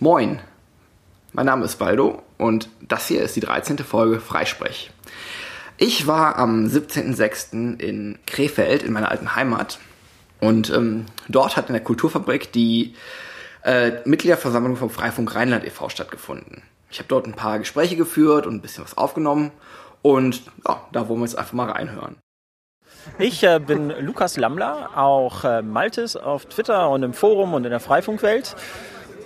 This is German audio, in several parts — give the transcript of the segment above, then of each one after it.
Moin, mein Name ist Baldo und das hier ist die 13. Folge Freisprech. Ich war am 17.06. in Krefeld, in meiner alten Heimat. Und ähm, dort hat in der Kulturfabrik die äh, Mitgliederversammlung vom Freifunk Rheinland e.V. stattgefunden. Ich habe dort ein paar Gespräche geführt und ein bisschen was aufgenommen. Und ja, da wollen wir jetzt einfach mal reinhören. Ich äh, bin Lukas Lammler, auch äh, Maltes auf Twitter und im Forum und in der Freifunkwelt.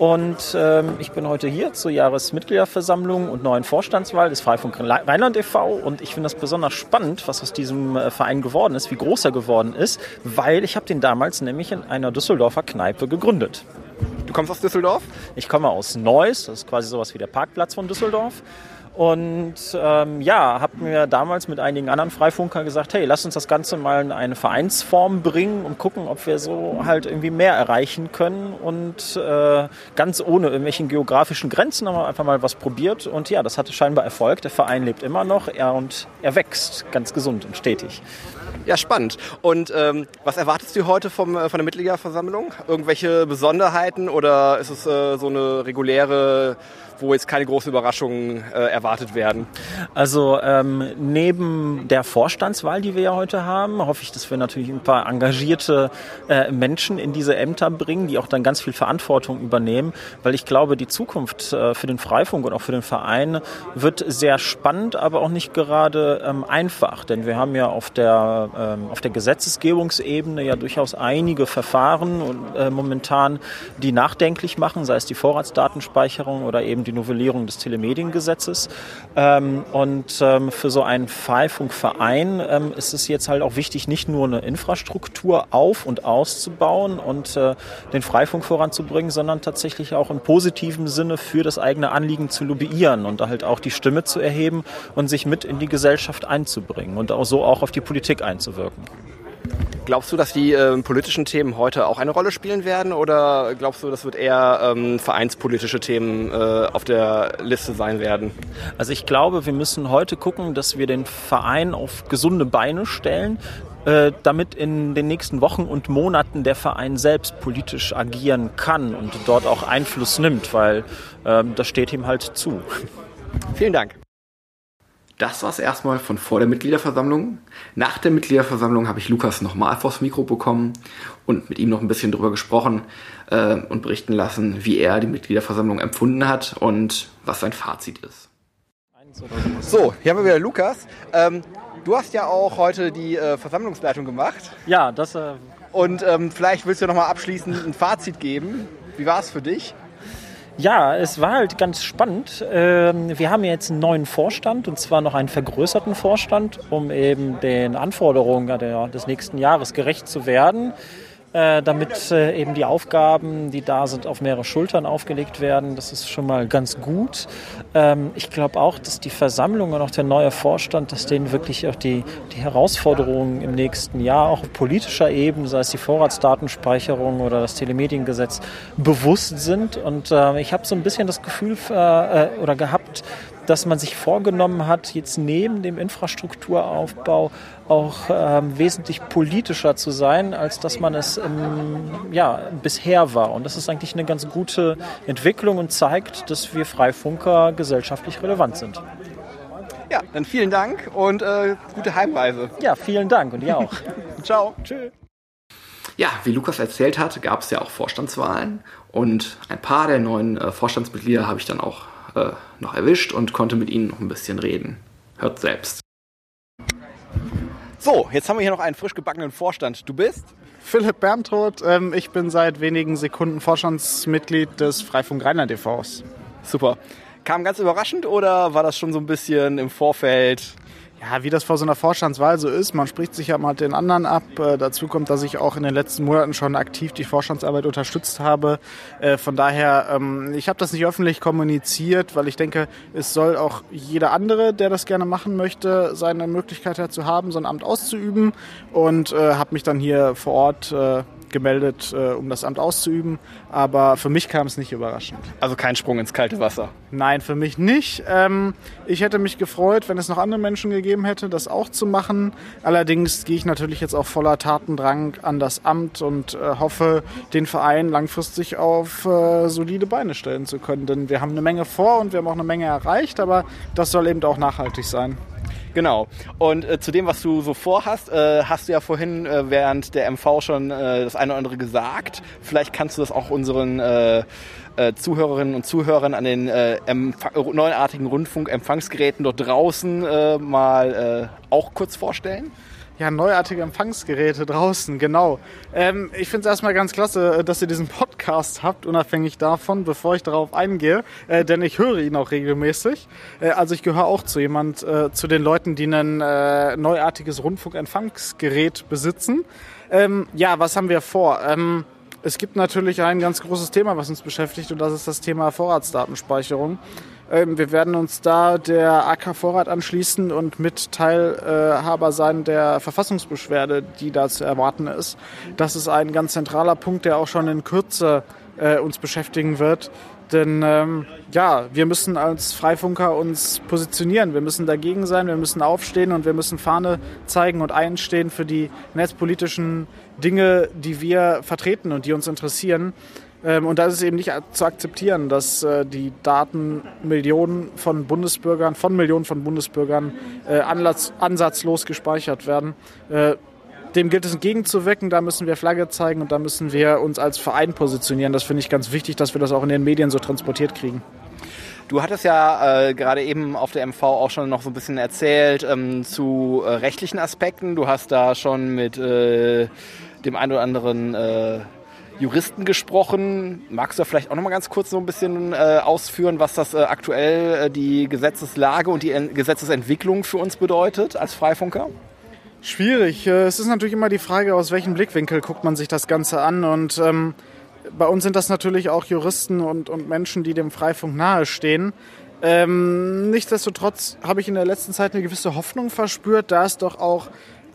Und ähm, ich bin heute hier zur Jahresmitgliederversammlung und neuen Vorstandswahl des Freifunk Rheinland e.V. Und ich finde das besonders spannend, was aus diesem äh, Verein geworden ist, wie groß er geworden ist, weil ich habe den damals nämlich in einer Düsseldorfer Kneipe gegründet. Du kommst aus Düsseldorf? Ich komme aus Neuss, das ist quasi sowas wie der Parkplatz von Düsseldorf. Und ähm, ja, habe mir damals mit einigen anderen Freifunkern gesagt, hey, lass uns das Ganze mal in eine Vereinsform bringen und gucken, ob wir so halt irgendwie mehr erreichen können. Und äh, ganz ohne irgendwelchen geografischen Grenzen haben wir einfach mal was probiert. Und ja, das hatte scheinbar Erfolg. Der Verein lebt immer noch er und er wächst ganz gesund und stetig. Ja, spannend. Und ähm, was erwartest du heute vom, äh, von der Mitgliederversammlung? Irgendwelche Besonderheiten oder ist es äh, so eine reguläre wo jetzt keine großen Überraschungen äh, erwartet werden? Also ähm, neben der Vorstandswahl, die wir ja heute haben, hoffe ich, dass wir natürlich ein paar engagierte äh, Menschen in diese Ämter bringen, die auch dann ganz viel Verantwortung übernehmen, weil ich glaube, die Zukunft äh, für den Freifunk und auch für den Verein wird sehr spannend, aber auch nicht gerade ähm, einfach, denn wir haben ja auf der, ähm, auf der Gesetzesgebungsebene ja durchaus einige Verfahren und, äh, momentan, die nachdenklich machen, sei es die Vorratsdatenspeicherung oder eben die die Novellierung des Telemediengesetzes. Ähm, und ähm, für so einen Freifunk-Verein ähm, ist es jetzt halt auch wichtig, nicht nur eine Infrastruktur auf- und auszubauen und äh, den Freifunk voranzubringen, sondern tatsächlich auch im positiven Sinne für das eigene Anliegen zu lobbyieren und halt auch die Stimme zu erheben und sich mit in die Gesellschaft einzubringen und auch so auch auf die Politik einzuwirken. Glaubst du, dass die äh, politischen Themen heute auch eine Rolle spielen werden oder glaubst du, das wird eher ähm, vereinspolitische Themen äh, auf der Liste sein werden? Also ich glaube, wir müssen heute gucken, dass wir den Verein auf gesunde Beine stellen, äh, damit in den nächsten Wochen und Monaten der Verein selbst politisch agieren kann und dort auch Einfluss nimmt, weil ähm, das steht ihm halt zu. Vielen Dank. Das war es erstmal von vor der Mitgliederversammlung. Nach der Mitgliederversammlung habe ich Lukas nochmal vors Mikro bekommen und mit ihm noch ein bisschen drüber gesprochen äh, und berichten lassen, wie er die Mitgliederversammlung empfunden hat und was sein Fazit ist. So, hier haben wir wieder Lukas. Ähm, du hast ja auch heute die äh, Versammlungsleitung gemacht. Ja, das. Äh und ähm, vielleicht willst du noch mal abschließend ein Fazit geben. Wie war es für dich? Ja, es war halt ganz spannend. Ähm, wir haben jetzt einen neuen Vorstand und zwar noch einen vergrößerten Vorstand, um eben den Anforderungen des nächsten Jahres gerecht zu werden. Äh, damit äh, eben die Aufgaben, die da sind, auf mehrere Schultern aufgelegt werden. Das ist schon mal ganz gut. Ähm, ich glaube auch, dass die Versammlung und auch der neue Vorstand, dass denen wirklich auch die, die Herausforderungen im nächsten Jahr auch auf politischer Ebene, sei es die Vorratsdatenspeicherung oder das Telemediengesetz, bewusst sind. Und äh, ich habe so ein bisschen das Gefühl oder gehabt, dass man sich vorgenommen hat, jetzt neben dem Infrastrukturaufbau auch ähm, wesentlich politischer zu sein, als dass man es ähm, ja, bisher war. Und das ist eigentlich eine ganz gute Entwicklung und zeigt, dass wir Freifunker gesellschaftlich relevant sind. Ja, dann vielen Dank und äh, gute Heimreise. Ja, vielen Dank und ihr auch. Ciao. Tschüss. Ja, wie Lukas erzählt hat, gab es ja auch Vorstandswahlen und ein paar der neuen äh, Vorstandsmitglieder habe ich dann auch äh, noch erwischt und konnte mit ihnen noch ein bisschen reden. Hört selbst. So, jetzt haben wir hier noch einen frisch gebackenen Vorstand. Du bist? Philipp Berntroth. Ähm, ich bin seit wenigen Sekunden Vorstandsmitglied des Freifunk Rheinland e.V.s. Super. Kam ganz überraschend oder war das schon so ein bisschen im Vorfeld ja, wie das vor so einer Vorstandswahl so ist, man spricht sich ja mal den anderen ab. Äh, dazu kommt, dass ich auch in den letzten Monaten schon aktiv die Vorstandsarbeit unterstützt habe. Äh, von daher, ähm, ich habe das nicht öffentlich kommuniziert, weil ich denke, es soll auch jeder andere, der das gerne machen möchte, seine Möglichkeit dazu haben, so ein Amt auszuüben. Und äh, habe mich dann hier vor Ort äh, gemeldet, äh, um das Amt auszuüben. Aber für mich kam es nicht überraschend. Also kein Sprung ins kalte Wasser. Nein, für mich nicht. Ähm, ich hätte mich gefreut, wenn es noch andere Menschen gegeben hätte, das auch zu machen. Allerdings gehe ich natürlich jetzt auch voller Tatendrang an das Amt und äh, hoffe, den Verein langfristig auf äh, solide Beine stellen zu können. Denn wir haben eine Menge vor und wir haben auch eine Menge erreicht, aber das soll eben auch nachhaltig sein. Genau. Und äh, zu dem, was du so vorhast, äh, hast du ja vorhin äh, während der MV schon äh, das eine oder andere gesagt. Vielleicht kannst du das auch unseren äh, äh, Zuhörerinnen und Zuhörern an den neuartigen Rundfunkempfangsgeräten dort draußen mal auch kurz vorstellen ja, neuartige Empfangsgeräte draußen, genau. Ähm, ich finde es erstmal ganz klasse, äh, dass ihr diesen Podcast habt, unabhängig davon, bevor ich darauf eingehe, äh, denn ich höre ihn auch regelmäßig. Äh, also ich gehöre auch zu jemand, äh, zu den Leuten, die ein äh, neuartiges Rundfunkempfangsgerät besitzen. Ähm, ja, was haben wir vor? Ähm, es gibt natürlich ein ganz großes Thema, was uns beschäftigt, und das ist das Thema Vorratsdatenspeicherung. Ähm, wir werden uns da der AK Vorrat anschließen und mit Teilhaber sein der Verfassungsbeschwerde, die da zu erwarten ist. Das ist ein ganz zentraler Punkt, der auch schon in Kürze äh, uns beschäftigen wird. Denn ähm, ja, wir müssen als Freifunker uns positionieren. Wir müssen dagegen sein, wir müssen aufstehen und wir müssen Fahne zeigen und einstehen für die netzpolitischen Dinge, die wir vertreten und die uns interessieren. Ähm, und da ist es eben nicht zu akzeptieren, dass äh, die Daten Millionen von Bundesbürgern, von Millionen von Bundesbürgern äh, ansatzlos gespeichert werden. Äh, dem gilt es entgegenzuwirken, da müssen wir Flagge zeigen und da müssen wir uns als Verein positionieren. Das finde ich ganz wichtig, dass wir das auch in den Medien so transportiert kriegen. Du hattest ja äh, gerade eben auf der MV auch schon noch so ein bisschen erzählt ähm, zu äh, rechtlichen Aspekten. Du hast da schon mit äh, dem einen oder anderen Juristen gesprochen. Magst du da vielleicht auch noch mal ganz kurz so ein bisschen äh, ausführen, was das äh, aktuell äh, die Gesetzeslage und die en Gesetzesentwicklung für uns bedeutet als Freifunker? Schwierig. Äh, es ist natürlich immer die Frage, aus welchem Blickwinkel guckt man sich das Ganze an. Und ähm, bei uns sind das natürlich auch Juristen und, und Menschen, die dem Freifunk nahestehen. Ähm, nichtsdestotrotz habe ich in der letzten Zeit eine gewisse Hoffnung verspürt, da es doch auch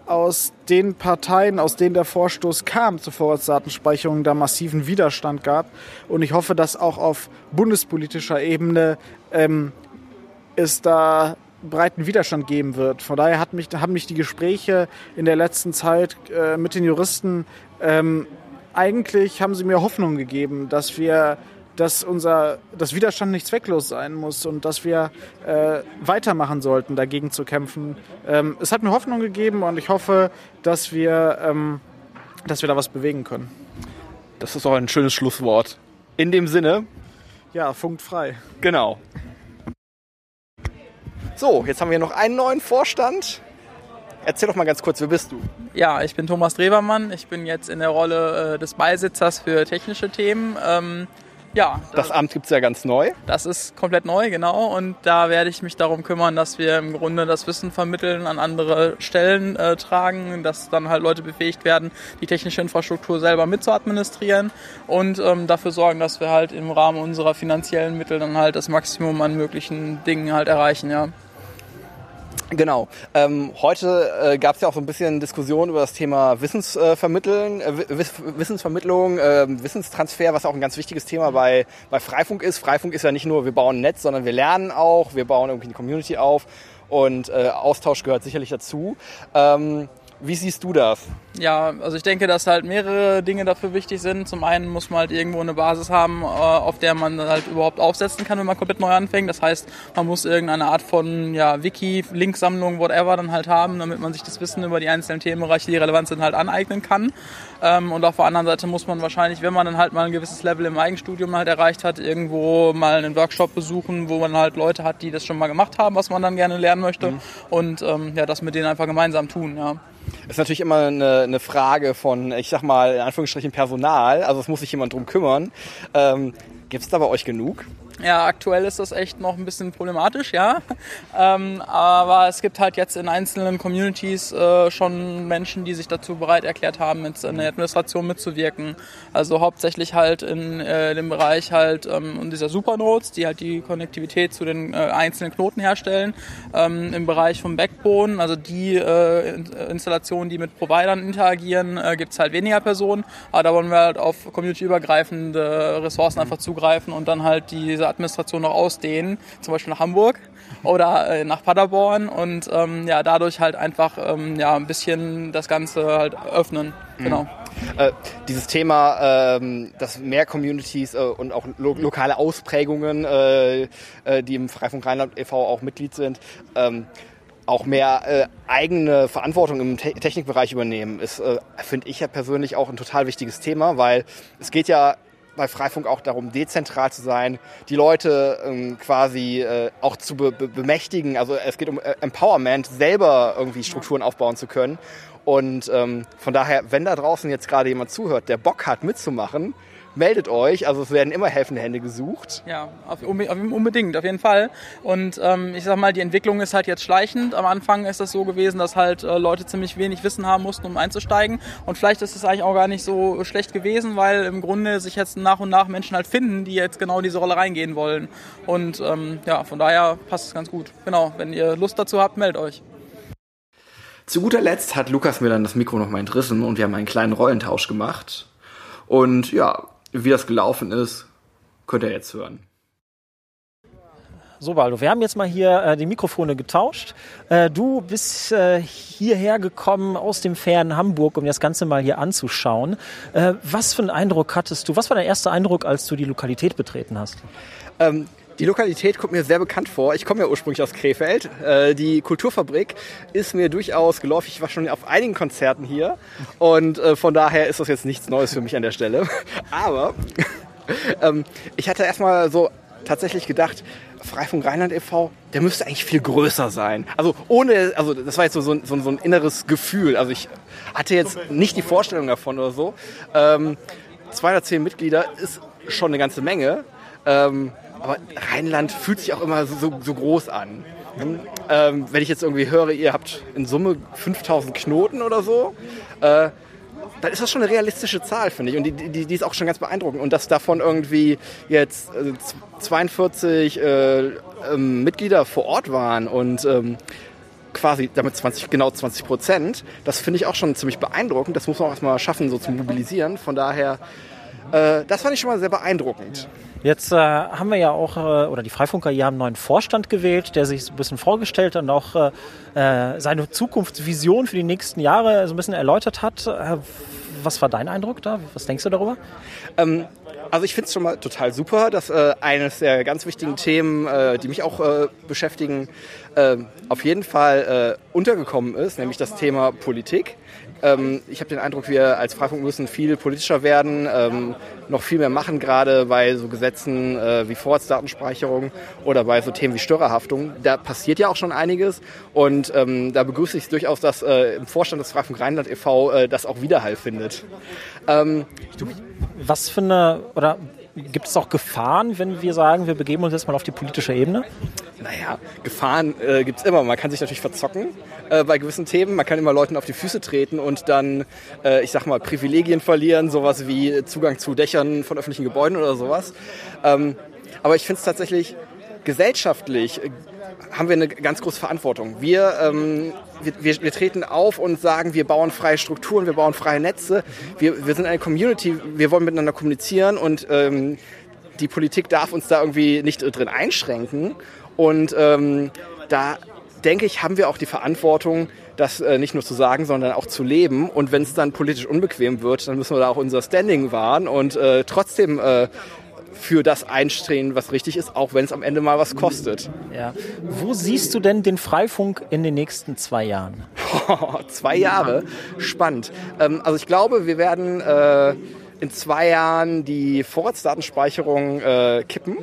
aus den Parteien, aus denen der Vorstoß kam zur Vorratsdatenspeicherung, da massiven Widerstand gab. Und ich hoffe, dass auch auf bundespolitischer Ebene ähm, es da breiten Widerstand geben wird. Von daher hat mich, haben mich die Gespräche in der letzten Zeit äh, mit den Juristen ähm, eigentlich haben sie mir Hoffnung gegeben, dass wir dass unser dass Widerstand nicht zwecklos sein muss und dass wir äh, weitermachen sollten, dagegen zu kämpfen. Ähm, es hat mir Hoffnung gegeben und ich hoffe, dass wir, ähm, dass wir da was bewegen können. Das ist auch ein schönes Schlusswort. In dem Sinne. Ja, funkt frei. Genau. So, jetzt haben wir noch einen neuen Vorstand. Erzähl doch mal ganz kurz, wer bist du? Ja, ich bin Thomas Drewermann. Ich bin jetzt in der Rolle äh, des Beisitzers für technische Themen. Ähm, ja. Das, das Amt gibt es ja ganz neu. Das ist komplett neu, genau. Und da werde ich mich darum kümmern, dass wir im Grunde das Wissen vermitteln, an andere Stellen äh, tragen, dass dann halt Leute befähigt werden, die technische Infrastruktur selber mit zu administrieren und ähm, dafür sorgen, dass wir halt im Rahmen unserer finanziellen Mittel dann halt das Maximum an möglichen Dingen halt erreichen, ja. Genau. Ähm, heute äh, gab es ja auch so ein bisschen Diskussion über das Thema Wissensvermitteln, äh, Wiss Wissensvermittlung, äh, Wissenstransfer, was auch ein ganz wichtiges Thema bei, bei Freifunk ist. Freifunk ist ja nicht nur, wir bauen ein Netz, sondern wir lernen auch, wir bauen irgendwie eine Community auf und äh, Austausch gehört sicherlich dazu. Ähm, wie siehst du das? Ja, also ich denke, dass halt mehrere Dinge dafür wichtig sind. Zum einen muss man halt irgendwo eine Basis haben, äh, auf der man halt überhaupt aufsetzen kann, wenn man komplett neu anfängt. Das heißt, man muss irgendeine Art von ja, Wiki, Linksammlung, whatever dann halt haben, damit man sich das Wissen über die einzelnen Themenbereiche, die relevant sind, halt aneignen kann. Ähm, und auf der anderen Seite muss man wahrscheinlich, wenn man dann halt mal ein gewisses Level im Eigenstudium halt erreicht hat, irgendwo mal einen Workshop besuchen, wo man halt Leute hat, die das schon mal gemacht haben, was man dann gerne lernen möchte. Mhm. Und ähm, ja, das mit denen einfach gemeinsam tun, ja. Ist natürlich immer eine, eine Frage von, ich sag mal, in Anführungsstrichen Personal. Also es muss sich jemand drum kümmern. Ähm, Gibt es da bei euch genug? Ja, aktuell ist das echt noch ein bisschen problematisch, ja. Ähm, aber es gibt halt jetzt in einzelnen Communities äh, schon Menschen, die sich dazu bereit erklärt haben, mit in der Administration mitzuwirken. Also hauptsächlich halt in äh, dem Bereich halt ähm, dieser Supernodes, die halt die Konnektivität zu den äh, einzelnen Knoten herstellen. Ähm, Im Bereich vom Backbone, also die äh, Installationen, die mit Providern interagieren, äh, gibt es halt weniger Personen. Aber da wollen wir halt auf communityübergreifende Ressourcen einfach zugreifen und dann halt diese Administration noch ausdehnen, zum Beispiel nach Hamburg oder äh, nach Paderborn und ähm, ja, dadurch halt einfach ähm, ja, ein bisschen das Ganze halt öffnen. Genau. Äh, dieses Thema, ähm, dass mehr Communities äh, und auch lo lokale Ausprägungen, äh, äh, die im Freifunk Rheinland e.V. auch Mitglied sind, ähm, auch mehr äh, eigene Verantwortung im Te Technikbereich übernehmen, ist, äh, finde ich ja persönlich auch ein total wichtiges Thema, weil es geht ja bei Freifunk auch darum, dezentral zu sein, die Leute ähm, quasi äh, auch zu be be bemächtigen. Also es geht um äh, Empowerment, selber irgendwie Strukturen aufbauen zu können. Und ähm, von daher, wenn da draußen jetzt gerade jemand zuhört, der Bock hat mitzumachen, meldet euch. Also es werden immer helfende Hände gesucht. Ja, auf, unbedingt, auf jeden Fall. Und ähm, ich sag mal, die Entwicklung ist halt jetzt schleichend. Am Anfang ist das so gewesen, dass halt äh, Leute ziemlich wenig Wissen haben mussten, um einzusteigen. Und vielleicht ist es eigentlich auch gar nicht so schlecht gewesen, weil im Grunde sich jetzt nach und nach Menschen halt finden, die jetzt genau diese Rolle reingehen wollen. Und ähm, ja, von daher passt es ganz gut. Genau, wenn ihr Lust dazu habt, meldet euch. Zu guter Letzt hat Lukas mir dann das Mikro nochmal entrissen und wir haben einen kleinen Rollentausch gemacht. Und ja, wie das gelaufen ist, könnt ihr jetzt hören. So, Baldo, wir haben jetzt mal hier äh, die Mikrofone getauscht. Äh, du bist äh, hierher gekommen aus dem fernen Hamburg, um das Ganze mal hier anzuschauen. Äh, was für einen Eindruck hattest du? Was war dein erster Eindruck, als du die Lokalität betreten hast? Ähm, die Lokalität kommt mir sehr bekannt vor. Ich komme ja ursprünglich aus Krefeld. Äh, die Kulturfabrik ist mir durchaus geläufig. Ich war schon auf einigen Konzerten hier und äh, von daher ist das jetzt nichts Neues für mich an der Stelle. Aber ähm, ich hatte erstmal so tatsächlich gedacht, Freifunk Rheinland e.V., der müsste eigentlich viel größer sein. Also ohne, also das war jetzt so, so, so, ein inneres Gefühl. Also ich hatte jetzt nicht die Vorstellung davon oder so. Ähm, 210 Mitglieder ist schon eine ganze Menge. Ähm, aber Rheinland fühlt sich auch immer so, so groß an. Ähm, wenn ich jetzt irgendwie höre, ihr habt in Summe 5000 Knoten oder so, äh, dann ist das schon eine realistische Zahl, finde ich. Und die, die, die, ist auch schon ganz beeindruckend. Und dass davon irgendwie jetzt äh, 42 äh, ähm, Mitglieder vor Ort waren und ähm, quasi damit 20, genau 20 Prozent, das finde ich auch schon ziemlich beeindruckend. Das muss man auch erstmal schaffen, so zu mobilisieren. Von daher, äh, das fand ich schon mal sehr beeindruckend. Jetzt äh, haben wir ja auch, äh, oder die Freifunker hier haben einen neuen Vorstand gewählt, der sich so ein bisschen vorgestellt und auch äh, äh, seine Zukunftsvision für die nächsten Jahre so ein bisschen erläutert hat. Äh, was war dein Eindruck da? Was denkst du darüber? Ähm, also ich finde es schon mal total super, dass eines der ganz wichtigen Themen, die mich auch beschäftigen, auf jeden Fall untergekommen ist, nämlich das Thema Politik. Ähm, ich habe den Eindruck, wir als Freifunk müssen viel politischer werden, ähm, noch viel mehr machen, gerade bei so Gesetzen äh, wie Vorratsdatenspeicherung oder bei so Themen wie Störerhaftung. Da passiert ja auch schon einiges und ähm, da begrüße ich durchaus, dass äh, im Vorstand des Freifunk Rheinland e.V. Äh, das auch Widerhall findet. Ähm, Was für eine, oder gibt es auch Gefahren, wenn wir sagen, wir begeben uns jetzt mal auf die politische Ebene? Naja, Gefahren äh, gibt es immer. Man kann sich natürlich verzocken äh, bei gewissen Themen. Man kann immer Leuten auf die Füße treten und dann, äh, ich sag mal, Privilegien verlieren, sowas wie Zugang zu Dächern von öffentlichen Gebäuden oder sowas. Ähm, aber ich finde es tatsächlich gesellschaftlich äh, haben wir eine ganz große Verantwortung. Wir, ähm, wir, wir, wir, treten auf und sagen, wir bauen freie Strukturen, wir bauen freie Netze. Wir, wir sind eine Community, wir wollen miteinander kommunizieren und ähm, die Politik darf uns da irgendwie nicht drin einschränken. Und ähm, da denke ich, haben wir auch die Verantwortung, das äh, nicht nur zu sagen, sondern auch zu leben. Und wenn es dann politisch unbequem wird, dann müssen wir da auch unser Standing wahren und äh, trotzdem äh, für das einstehen, was richtig ist, auch wenn es am Ende mal was kostet. Ja. Wo siehst du denn den Freifunk in den nächsten zwei Jahren? zwei Jahre? Spannend. Ähm, also ich glaube, wir werden äh, in zwei Jahren die Vorratsdatenspeicherung äh, kippen.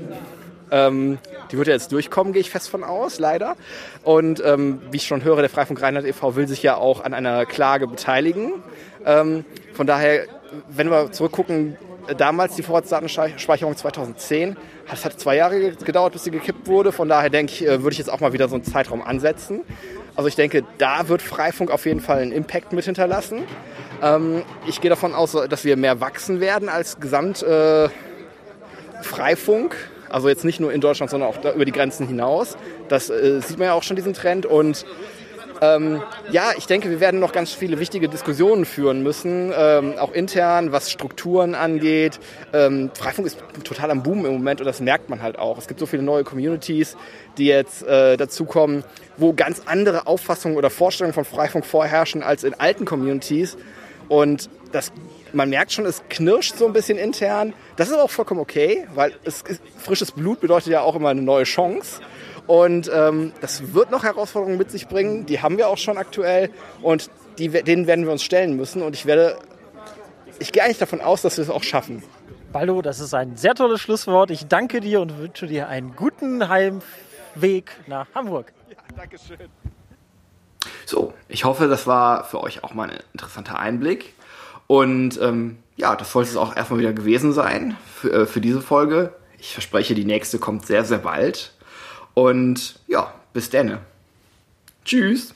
Ähm, die wird ja jetzt durchkommen, gehe ich fest von aus, leider. Und ähm, wie ich schon höre, der Freifunk Rheinland e.V. will sich ja auch an einer Klage beteiligen. Ähm, von daher, wenn wir zurückgucken, damals die Vorratsdatenspeicherung 2010. Das hat zwei Jahre gedauert, bis sie gekippt wurde. Von daher denke ich, äh, würde ich jetzt auch mal wieder so einen Zeitraum ansetzen. Also ich denke, da wird Freifunk auf jeden Fall einen Impact mit hinterlassen. Ähm, ich gehe davon aus, dass wir mehr wachsen werden als Gesamt äh, Freifunk. Also jetzt nicht nur in Deutschland, sondern auch über die Grenzen hinaus. Das äh, sieht man ja auch schon, diesen Trend. Und ähm, ja, ich denke, wir werden noch ganz viele wichtige Diskussionen führen müssen, ähm, auch intern, was Strukturen angeht. Ähm, Freifunk ist total am Boom im Moment und das merkt man halt auch. Es gibt so viele neue Communities, die jetzt äh, dazukommen, wo ganz andere Auffassungen oder Vorstellungen von Freifunk vorherrschen als in alten Communities. Und das, man merkt schon, es knirscht so ein bisschen intern. Das ist aber auch vollkommen okay, weil es, frisches Blut bedeutet ja auch immer eine neue Chance. Und ähm, das wird noch Herausforderungen mit sich bringen. Die haben wir auch schon aktuell und die, denen werden wir uns stellen müssen. Und ich werde, ich gehe eigentlich davon aus, dass wir es auch schaffen. Baldo, das ist ein sehr tolles Schlusswort. Ich danke dir und wünsche dir einen guten Heimweg nach Hamburg. Ja, danke schön. So, ich hoffe, das war für euch auch mal ein interessanter Einblick. Und ähm, ja, das sollte es auch erstmal wieder gewesen sein für, äh, für diese Folge. Ich verspreche, die nächste kommt sehr, sehr bald. Und ja, bis dann. Tschüss.